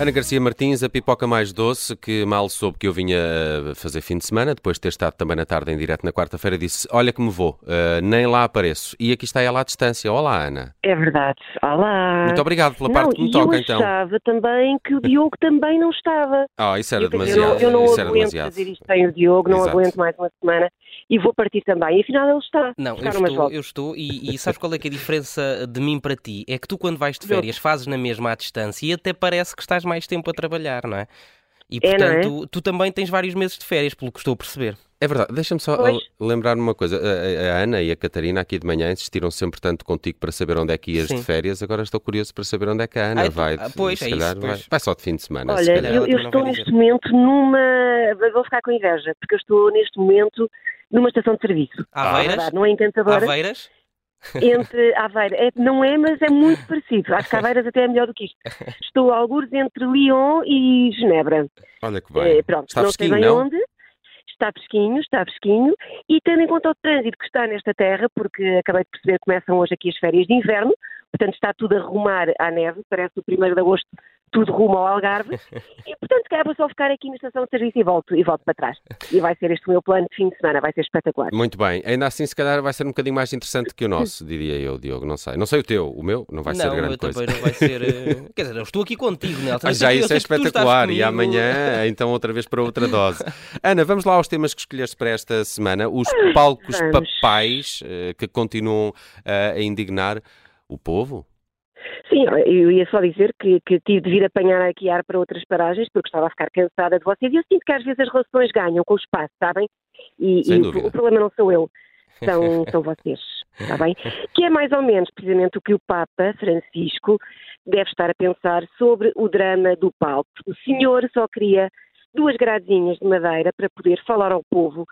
Ana Garcia Martins, a pipoca mais doce, que mal soube que eu vinha fazer fim de semana, depois de ter estado também na tarde em direto na quarta-feira, disse: Olha que me vou, uh, nem lá apareço. E aqui está ela à distância. Olá, Ana. É verdade. Olá. Muito obrigado pela parte não, que me toca, eu então. achava também que o Diogo também não estava. Ah, isso era eu, demasiado. Eu não, eu não isso aguento demasiado. fazer isto sem o Diogo, não Exato. aguento mais uma semana e vou partir também. E afinal ele está. Não, eu estou, eu estou e, e sabes qual é que é a diferença de mim para ti? É que tu quando vais de férias fazes na mesma à distância e até parece que estás mais tempo a trabalhar, não é? E É, é? portanto, tu também tens vários meses de férias, pelo que estou a perceber. É verdade, deixa-me só lembrar-me uma coisa. A, a- Ana e a Catarina aqui de manhã insistiram sempre tanto contigo para saber onde é que ias Sim. de férias. Agora estou curioso para saber onde é que a Ana Ah, então- vai. ah, pois, se é calhar isso, vai, pois. vai só de fim de semana. se Olha, calhar. eu, eu estou vai neste momento numa. Vou ficar com inveja, porque eu estou neste momento numa estação de serviço. É Aveiras? verdade, não é encantadora. Aveiras? Entre Aveiro. É, não é, mas é muito parecido. Acho que Aveiras até é melhor do que isto. Estou a algures entre Lyon e Genebra. Olha que bem. Eh, pronto, Está não sei bem não? onde. Está fresquinho, está fresquinho. E tendo em conta o trânsito que está nesta terra, porque acabei de perceber que começam hoje aqui as férias de inverno, portanto está tudo a rumar à neve, parece o 1 de agosto, tudo rumo ao Algarve. E portanto, se calhar vou só ficar aqui na estação de serviço e volto, e volto para trás. E vai ser este o meu plano de fim de semana, vai ser espetacular. Muito bem. Ainda assim, se calhar vai ser um bocadinho mais interessante que o nosso, diria eu, Diogo. Não sei. Não sei o teu. O meu não vai não, ser o grande meu coisa. também não vai ser. eh, Quer dizer, eu estou aqui contigo, Nelson. Ah, já isso é espetacular. E amanhã, então, outra vez para outra dose. Ana, vamos lá aos temas que escolheste para esta semana. Os palcos vamos. papais eh, que continuam eh, a indignar o povo. Sim, eu ia só dizer que, que tive de vir apanhar aqui ar para outras paragens, porque estava a ficar cansada de vocês. E eu sinto que às vezes as relações ganham com o espaço, sabem? E, e o- o problema não sou eu, são, são vocês, está bem? Que é mais ou menos precisamente o que o Papa Francisco deve estar a pensar sobre o drama do palco. O senhor só queria duas gradezinhas de madeira para poder falar ao povo,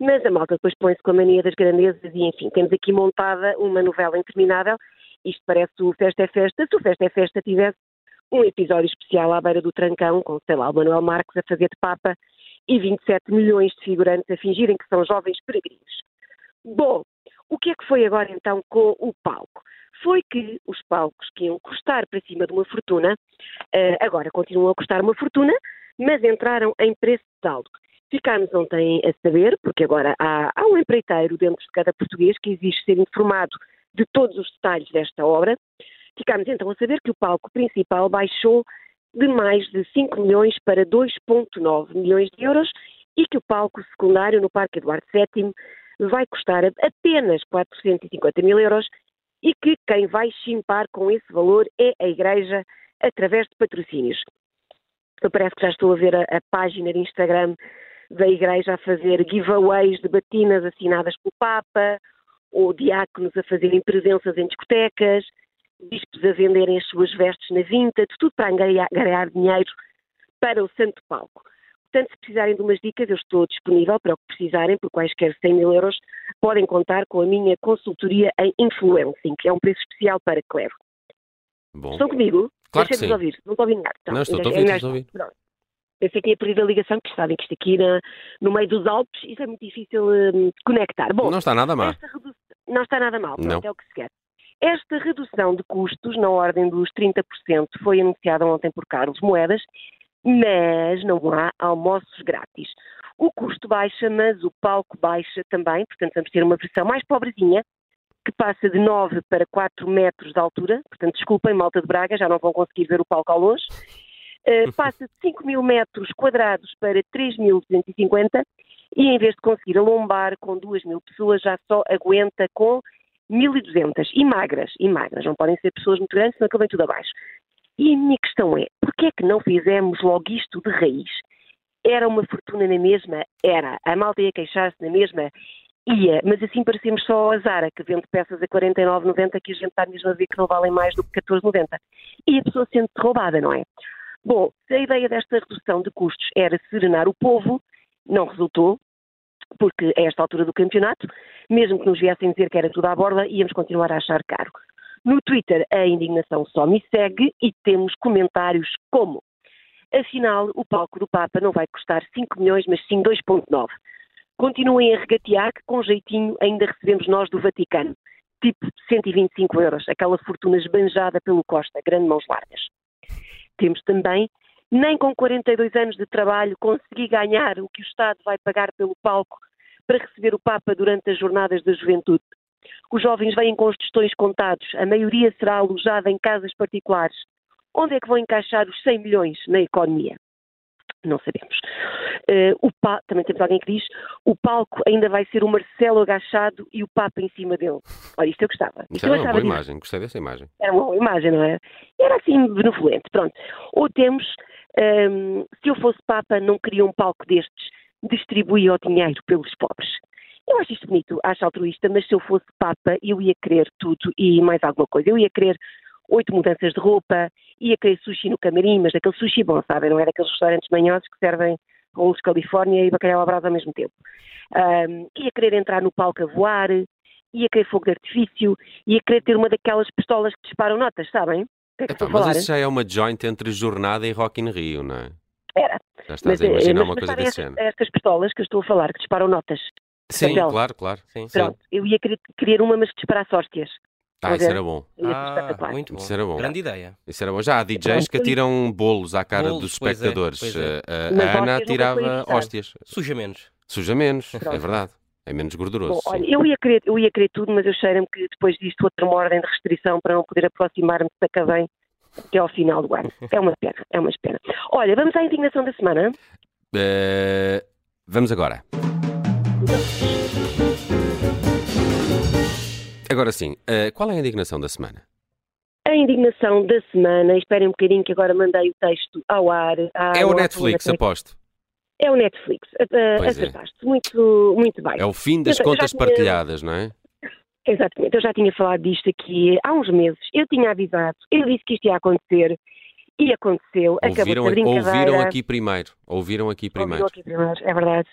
mas a malta depois põe-se com a mania das grandezas e, enfim, temos aqui montada uma novela interminável. Isto parece o Festa é Festa. Se o Festa é Festa tivesse um episódio especial à beira do Trancão, com, sei lá, o Manuel Marques a fazer de Papa e 27 milhões de figurantes a fingirem que são jovens peregrinos. Bom, o que é que foi agora então com o palco? Foi que os palcos que iam custar para cima de uma fortuna, eh, agora continuam a custar uma fortuna, mas entraram em preço de saldo. Ficámos ontem a saber, porque agora há, há um empreiteiro dentro de cada português que exige ser informado de todos os detalhes desta obra. Ficámos então a saber que o palco principal baixou de mais de 5 milhões para 2,9 milhões de euros e que o palco secundário no Parque Eduardo VII vai custar apenas 450 mil euros e que quem vai chimpar com esse valor é a Igreja através de patrocínios. Eu parece que já estou a ver a, a página de Instagram da Igreja a fazer giveaways de batinas assinadas pelo Papa, ou diáconos a fazerem presenças em discotecas, bispos a venderem as suas vestes na Vinted, tudo para angariar, ganhar dinheiro para o Santo Palco. Portanto, se precisarem de umas dicas, eu estou disponível para o que precisarem, por quaisquer 100 mil euros, podem contar com a minha consultoria em influencing, que é um preço especial para Clevo. Bom. Estão comigo? Claro que Deixem-me sim. ouvir, não estou a ouvir nada. Não, estou a ainda- ouvir, ainda estou a ouvir. Pronto. Pensei que ia perder a ligação, porque sabem que isto aqui na- no meio dos Alpes, isso é muito difícil hum, conectar. Bom, Não está nada mal. esta redu- não está nada mal, Não. é o que se quer. Esta redução de custos, na ordem dos 30%, foi anunciada ontem por Carlos Moedas, mas não há almoços grátis. O custo baixa, mas o palco baixa também, portanto vamos ter uma versão mais pobrezinha, que passa de 9 para 4 metros de altura, portanto desculpem, malta de Braga, já não vão conseguir ver o palco ao longe. Uh, passa de 5 mil metros quadrados para 3.250 e em vez de conseguir alombar com 2 mil pessoas, já só aguenta com 1.200 e magras, e magras, não podem ser pessoas muito grandes, senão vem tudo abaixo. E a minha questão é, porquê é que não fizemos logo isto de raiz? Era uma fortuna na mesma? Era. A malta ia queixar-se na mesma? Ia. Mas assim parecemos só a Zara, que vende peças a 49,90 que a gente está mesmo a ver que não valem mais do que 14,90. E a pessoa sente-se roubada, não é? Bom, se a ideia desta redução de custos era serenar o povo, não resultou, porque a esta altura do campeonato, mesmo que nos viessem dizer que era tudo à borda, íamos continuar a achar caro. No Twitter, a indignação só me segue e temos comentários como: afinal, o palco do Papa não vai custar 5 milhões, mas sim 2,9. Continuem a regatear que com jeitinho ainda recebemos nós do Vaticano. Tipo 125 euros, aquela fortuna esbanjada pelo Costa, grande mãos largas. Temos também Nem com 42 anos de trabalho consegui ganhar o que o Estado vai pagar pelo palco para receber o Papa durante as jornadas da juventude. Os jovens vêm com os tostões contados, a maioria será alojada em casas particulares. Onde é que vão encaixar os 100 milhões na economia? Não sabemos. Uh, pa... Também temos alguém que diz o palco ainda vai ser o Marcelo agachado e o Papa em cima dele. Olha, isto eu gostava. Isto é uma boa imagem, gostei dessa imagem. Era uma boa imagem, não é? Era assim benevolente, pronto. Ou temos, um, se eu fosse Papa, não queria um palco destes, distribuía o dinheiro pelos pobres. Eu acho isto bonito, acho altruísta, mas se eu fosse Papa, eu ia querer tudo e mais alguma coisa. Eu ia querer oito mudanças de roupa, ia querer sushi no camarim, mas aquele sushi bom, sabem? Não é daqueles restaurantes manhosos que servem rolos Califórnia e bacalhau à brasa ao mesmo tempo. Um, ia querer entrar no palco a voar, ia querer fogo de artifício, ia querer ter uma daquelas pistolas que disparam notas, sabem? É Epá, mas isso já é uma joint entre jornada e Rock in Rio, não é? Era. Já estás mas, a eh, imaginar mas, uma coisa desse género. Estas pistolas que eu estou a falar, que disparam notas. Sim, claro, claro. Sim, Pronto, sim. eu ia querer, querer uma, mas que disparasse hóstias. Ah, isso era bom. Ah, muito bom. Isso era bom. Grande ideia. Isso era bom. Já há DJs que atiram bolos à cara bolos, dos espectadores. Pois é, pois é. A, a Ana atirava hóstias. Suja menos. Suja menos, é verdade. É menos gorduroso. Bom, olha, eu ia, querer, eu ia querer tudo, mas eu cheiro-me que depois disto outra uma ordem de restrição para não poder aproximar-me de Sacavém até ao final do ano. É uma pena, é uma pena. Olha, vamos à indignação da semana? Uh, vamos agora. Agora sim, uh, qual é a indignação da semana? A indignação da semana, esperem um bocadinho que agora mandei o texto ao ar. É o Netflix, aposto. É o Netflix, uh, acertaste. É. Muito, muito bem. É o fim das eu, contas tinha... partilhadas, não é? Exatamente, eu já tinha falado disto aqui há uns meses, eu tinha avisado, eu disse que isto ia acontecer e aconteceu. Ouviram, ouviram aqui primeiro, ouviram aqui primeiro. Ouviram aqui primeiro, é verdade.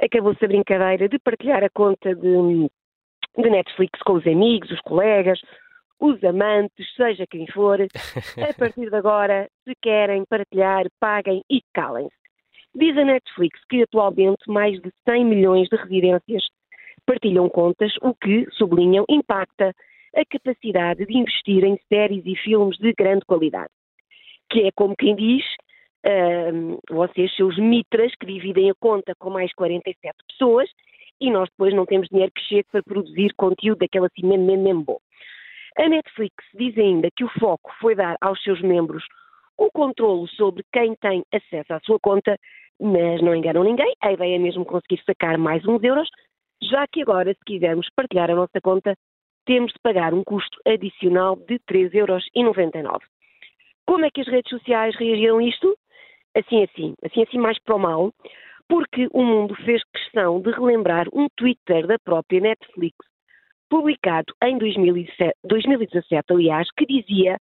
Acabou-se a brincadeira de partilhar a conta de, de Netflix com os amigos, os colegas, os amantes, seja quem for. A partir de agora, se querem partilhar, paguem e calem-se. Diz a Netflix que atualmente mais de 100 milhões de residências partilham contas, o que, sublinham, impacta a capacidade de investir em séries e filmes de grande qualidade. Que é como quem diz, uh, vocês, seus mitras, que dividem a conta com mais 47 pessoas, e nós depois não temos dinheiro que chegue para produzir conteúdo daquele assim mesmo, mesmo, mesmo bom. A Netflix diz ainda que o foco foi dar aos seus membros o controle sobre quem tem acesso à sua conta, mas não enganam ninguém, a ideia é mesmo conseguir sacar mais uns euros, já que agora, se quisermos partilhar a nossa conta, temos de pagar um custo adicional de 3,99€. Como é que as redes sociais reagiram a isto? Assim, assim, assim, assim, mais para o mal, porque o mundo fez questão de relembrar um Twitter da própria Netflix, publicado em 2017, 2017 aliás, que dizia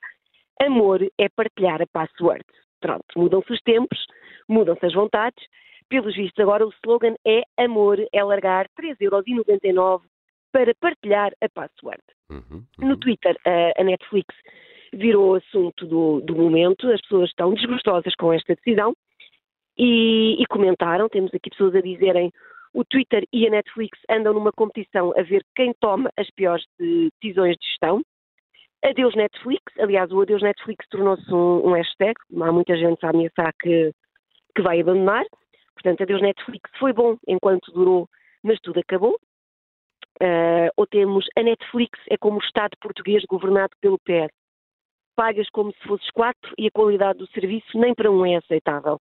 amor é partilhar a password. Pronto, mudam-se os tempos, mudam-se as vontades. Pelos vistos, agora o slogan é amor é largar 3,99€ para partilhar a password. Uhum, uhum. No Twitter, a, a Netflix virou o assunto do, do momento, as pessoas estão desgostosas com esta decisão e, e, comentaram. Temos aqui pessoas a dizerem o Twitter e a Netflix andam numa competição a ver quem toma as piores decisões de gestão. Adeus Netflix, aliás, o Adeus Netflix tornou-se um, um, hashtag, há muita gente a ameaçar que, que vai abandonar. Portanto, Adeus Netflix foi bom enquanto durou, mas tudo acabou. Uh, ou temos a Netflix é como o Estado português governado pelo PS. Pagas como se fosses quatro e a qualidade do serviço nem para um é aceitável.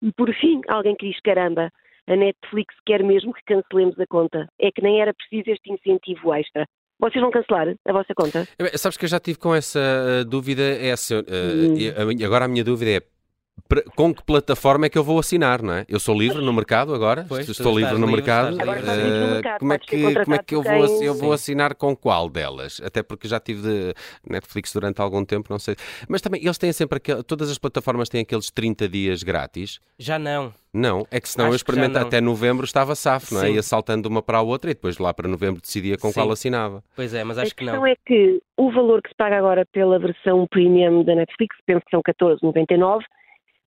E por fim, alguém que diz: caramba, a Netflix quer mesmo que cancelemos a conta. É que nem era preciso este incentivo extra. Vocês vão cancelar a vossa conta? Sabes que eu já tive com essa uh, dúvida. Essa, uh, hum. Agora a minha dúvida é com que plataforma é que eu vou assinar, não é? Eu sou livre no mercado agora, pois, estou livre no, livre, mercado, uh, no mercado. Como é que, como é que eu, vou, eu vou assinar com qual delas? Até porque já tive de Netflix durante algum tempo, não sei. Mas também eles têm sempre aquele, todas as plataformas têm aqueles 30 dias grátis. Já não. Não, é que senão Acho eu experimento até novembro estava safo, não é? Sim. Ia saltando de uma para a outra e depois lá para novembro decidia com Sim. qual assinava. Pois é, mas acho que não. A questão é que o valor que se paga agora pela versão premium da Netflix, penso que são 14,99,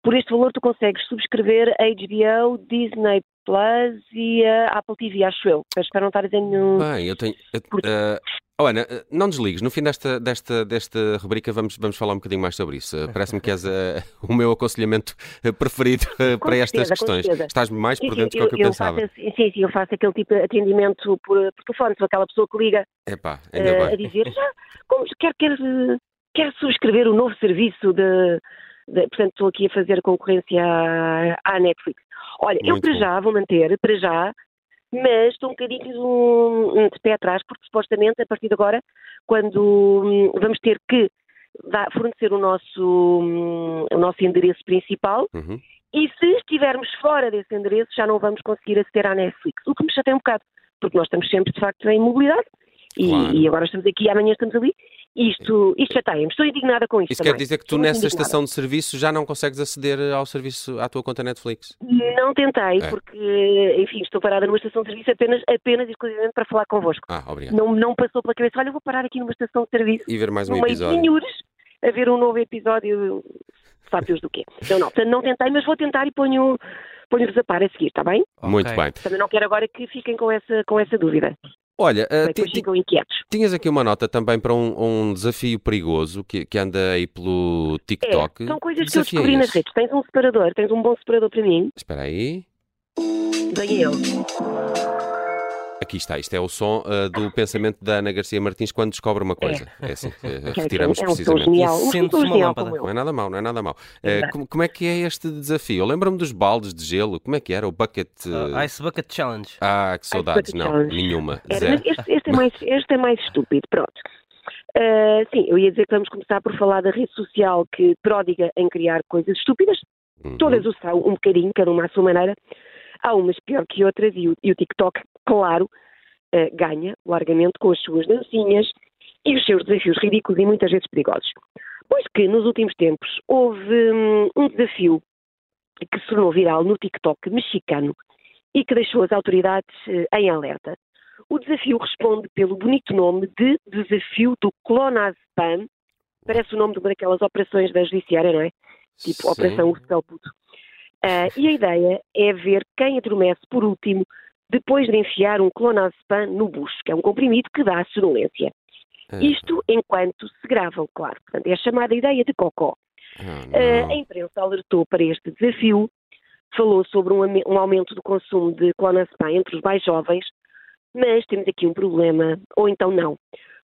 por este valor tu consegues subscrever a HBO, Disney Plus e a Apple TV, acho eu. Espero não estar a dizer nenhum... Bem, eu tenho... Eu, uh, Oh, Ana, eh, não desligues. No fim desta, desta, desta rubrica vamos, vamos falar um bocadinho mais sobre isso. Parece-me que és uh, o meu aconselhamento preferido uh, para certeza, estas questões. Estás mais por dentro do que eu, eu pensava. Faço, sim, sim, eu faço aquele tipo de atendimento por, por telefone. Sou aquela pessoa que liga Epá, uh, a dizer já, como, quer, quer, quer subscrever o novo serviço de, de, Portanto, estou aqui a fazer concorrência à, à Netflix. Olha, Muito eu para bom. já vou manter, para já, mas estou um bocadinho de pé atrás, porque supostamente a partir de agora, quando hum, vamos ter que fornecer o nosso, hum, o nosso endereço principal, uhum. e se estivermos fora desse endereço já não vamos conseguir aceder à Netflix, o que me chateia um bocado, porque nós estamos sempre de facto em mobilidade, claro. e, e, agora estamos aqui, amanhã estamos ali, isto, isto já tem. Estou indignada com isto. Isso também. quer dizer que tu, nessa indignada. estação de serviço, já não consegues aceder ao serviço, à tua conta Netflix? Não tentei, é. porque, enfim, estou parada numa estação de serviço apenas, apenas exclusivamente para falar convosco. Ah, obrigado. Não, não passou pela cabeça, olha, vou parar aqui numa estação de serviço. E ver mais um episódio. De a ver um novo episódio, sabe Deus do quê. Não, não, não tentei, mas vou tentar e ponho ponho-vos a par a seguir, está bem? Muito okay. bem. Também não quero agora que fiquem com essa, com essa dúvida. Olha, uh, ficam inquietos. tinhas aqui uma nota também para um, um desafio perigoso que, que, anda aí pelo TikTok. É, são coisas que, que eu descobri é nas redes. Tens um separador, tens um bom separador para mim. Espera aí. Vem eu. Aqui está, isto é o som uh, do pensamento da Ana Garcia Martins quando descobre uma coisa. É, é assim, uh, retiramos é, é precisamente. Um uma lâmpada. Não é nada mau, não é nada mau. Uh, como, como, é que é este desafio? Eu lembro-me dos baldes de gelo, como é que era? O Bucket... Uh, Ice Bucket Challenge. Ah, que saudades, não, challenge. nenhuma. Era, este, este, é mais, este é mais estúpido, pronto. Uh, sim, eu ia dizer que vamos começar por falar da rede social que pródiga em criar coisas estúpidas. Uhum. Todas o são, um bocadinho, cada uma à sua maneira. Há umas pior que outras e o, e o TikTok, claro, uh, ganha largamente com as suas dancinhas e os seus desafios ridículos e muitas vezes perigosos. Pois que nos últimos tempos houve um, um desafio que se tornou viral no TikTok mexicano e que deixou as autoridades uh, em alerta. O desafio responde pelo bonito nome de Desafio do Clonazepam. Parece o nome de uma daquelas operações da judiciária, não é? Tipo Sim. Operação Urso Puto. Uh, e a ideia é ver quem adormece por último depois de enfiar um clonazepam no bucho, que é um comprimido que dá sonolência. Ah. Isto enquanto se gravam, claro. Portanto, é a chamada ideia de cocó. Ah, uh, a imprensa alertou para este desafio, falou sobre um, um aumento do consumo de clonazepam entre os mais jovens, mas temos aqui um problema, ou então não,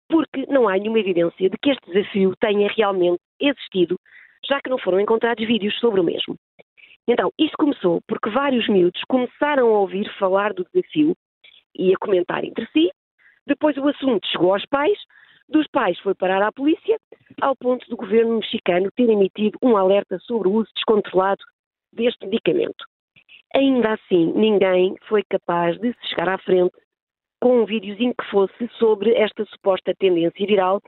porque não há nenhuma evidência de que este desafio tenha realmente existido, já que não foram encontrados vídeos sobre o mesmo. Então, isto começou porque vários miúdos começaram a ouvir falar do desafio e a comentar entre si. Depois o assunto chegou aos pais, dos pais foi parar à polícia, ao ponto do governo mexicano ter emitido um alerta sobre o uso descontrolado deste medicamento. Ainda assim, ninguém foi capaz de se chegar à frente com um videozinho que fosse sobre esta suposta tendência viral,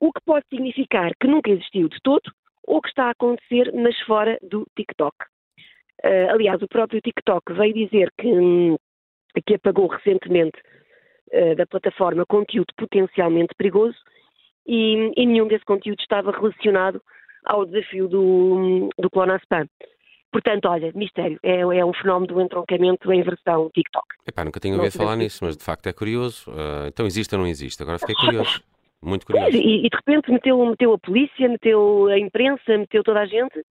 o que pode significar que nunca existiu de todo ou que está a acontecer, mas fora do TikTok. Uh, aliás, o próprio TikTok veio dizer que, um, que apagou recentemente uh, da plataforma conteúdo potencialmente perigoso e, e, nenhum desse conteúdo estava relacionado ao desafio do, do Clonazepam. Portanto, olha, mistério, é, é, um fenómeno do entroncamento em versão TikTok. Epá, nunca tinha ouvido falar nisso, mas de facto é curioso. Uh, então existe ou não existe? Agora fiquei curioso. Muito curioso. E, e, de repente meteu, meteu a polícia, meteu a imprensa, meteu toda a gente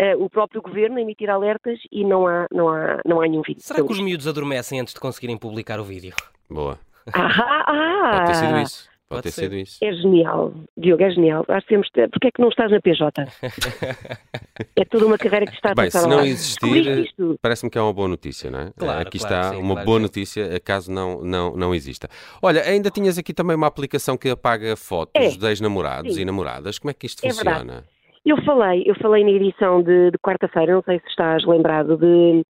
uh, o próprio governo a emitir alertas e não há, não há, não há nenhum vídeo. Será que os miúdos adormecem antes de conseguirem publicar o vídeo? Boa. Ah, ah, Pode ter sido isso. Pode, ter sido isso. É genial, Diogo, é genial. Acho que temos. Porquê é que não estás na PJ? é toda uma carreira que está a Bem, se não existir, parece-me que é uma boa notícia, não é? Claro, aqui claro, está sim, uma claro boa notícia, caso não, não, não exista. Olha, ainda tinhas aqui também uma aplicação que apaga fotos é. de ex-namorados e namoradas. Como é que isto é funciona? Verdade. Eu falei, eu falei na edição de, de quarta-feira, não sei se estás lembrado, de,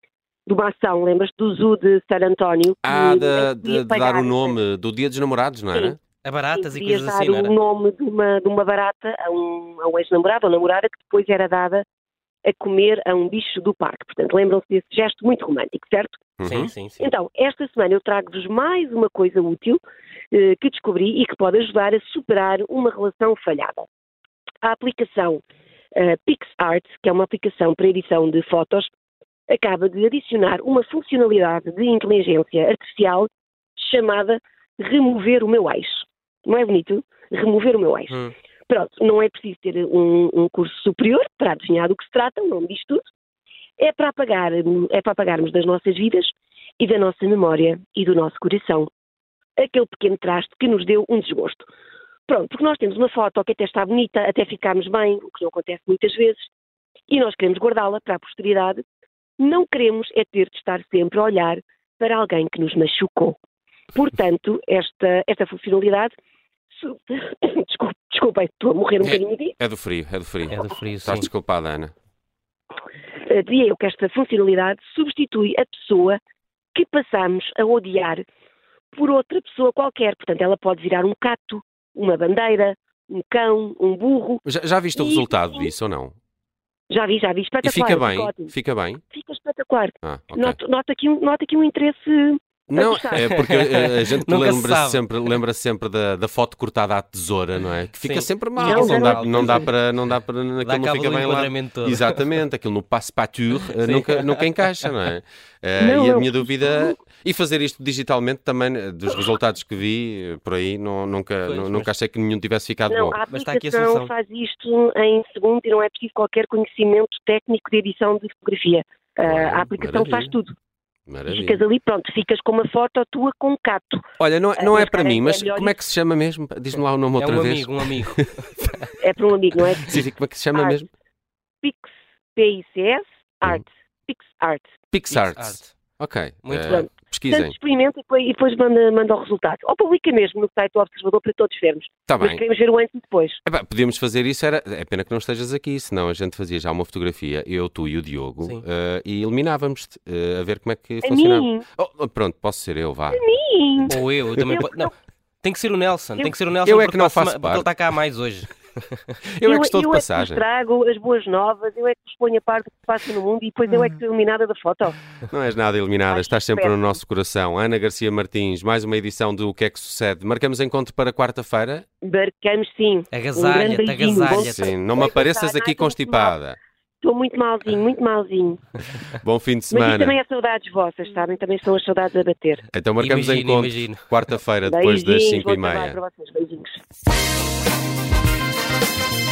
de uma ação, lembras-te do Zoo de San António? Ah, de, de, de dar o nome do Dia dos Namorados, não era? Sim. A baratas e coisas assim, dar o nome de uma, de uma barata a um, a um ex-namorado ou namorada que depois era dada a comer a um bicho do parque. Portanto, lembram-se desse gesto muito romântico, certo? Sim, uhum. sim, sim. Então, esta semana eu trago-vos mais uma coisa útil eh, que descobri e que pode ajudar a superar uma relação falhada. A aplicação uh, PixArt, que é uma aplicação para edição de fotos, acaba de adicionar uma funcionalidade de inteligência artificial chamada Remover o meu ex. Não é bonito? Remover o meu ex. Hum. Pronto, não é preciso ter um, um, curso superior para adivinhar do que se trata, o nome diz tudo. É para, apagar, é para apagarmos das nossas vidas e da nossa memória e do nosso coração aquele pequeno traste que nos deu um desgosto. Pronto, porque nós temos uma foto que até está bonita, até ficarmos bem, o que não acontece muitas vezes, e nós queremos guardá-la para a posteridade, não queremos é ter de estar sempre a olhar para alguém que nos machucou. Portanto, esta, esta funcionalidade. Desculpe, desculpem, estou a morrer um é, bocadinho. É do frio, é do frio. É do frio, Estás desculpada, Ana. Eh, dizia eu que esta funcionalidade substitui a pessoa que passamos a odiar por outra pessoa qualquer. Portanto, ela pode virar um cato, uma bandeira, um cão, um burro. Já, já viste o resultado disso ou não? Já vi, já vi, espetacular. E fica bem? Fica bem? Fica espetacular. Ah, okay. aqui nota aqui um interesse não, é porque a, a gente lembra sempre, lembra sempre da, da foto cortada à tesoura, não é? Que fica Sim. sempre mal, não, não, dá, não dá para, não dá para, aquilo não fica bem lá. Todo. Exatamente, aquilo no passe pâture eh, nunca, nunca encaixa, não é? Uh, não, e a minha dúvida e fazer isto digitalmente também, eh, dos resultados que vi por aí, não, nunca, pois, nunca mas... achei que nenhum tivesse ficado não, bom. A aplicação faz isto em segundo e não é preciso qualquer conhecimento técnico de edição de fotografia. Uh, a aplicação Maravilha. faz tudo. Maravilha. Ficas ali, pronto, ficas com uma foto tua com um cato. Olha, não, não é para mim, mas é como é que se chama mesmo? Diz-me lá o nome outra é um vez. Amigo, um amigo, é para um amigo, não é? Sim, sim, como é que se chama Art. mesmo? Pix, P-I-C-S, Art. Hum. Pix Art. Pix Art. Ok. Muito uh, bem. Pesquisem. Portanto, experimenta e depois, e depois manda, manda o resultado. Ou publica mesmo no site do Observador para todos vermos. Tá Mas bem. queremos ver o antes e depois. É podíamos fazer isso, era... é pena que não estejas aqui, senão a gente fazia já uma fotografia, eu, tu e o Diogo, uh, e eliminávamos-te uh, a ver como é que a funcionava. Mim. Oh, pronto, posso ser eu, vá. A mim. Ou eu, eu também. Eu... Não, tem que ser o Nelson, eu... tem que ser o Nelson eu é que não faço parte. ele está cá mais hoje. Eu, eu, é que estou de passagem. Eu é que trago as boas novas, eu é que vos ponho a parte do que passa no mundo e depois eu é que sou eliminada da foto. Não és nada eliminada, estás sempre no nosso coração. Ana Garcia Martins, mais uma edição do O que é que sucede? Marcamos encontro para quarta-feira? Marcamos sim. Agasalha-te, um agasalha Sim, não me apareças aqui constipada. Estou muito malzinho, muito malzinho. Bom fim de semana. Mas também é saudades vossas, sabem? Também são as saudades a bater. Então marcamos imagino, encontro quarta-feira, depois das 5 e meia. Para vocês. Beijinhos. Thank you.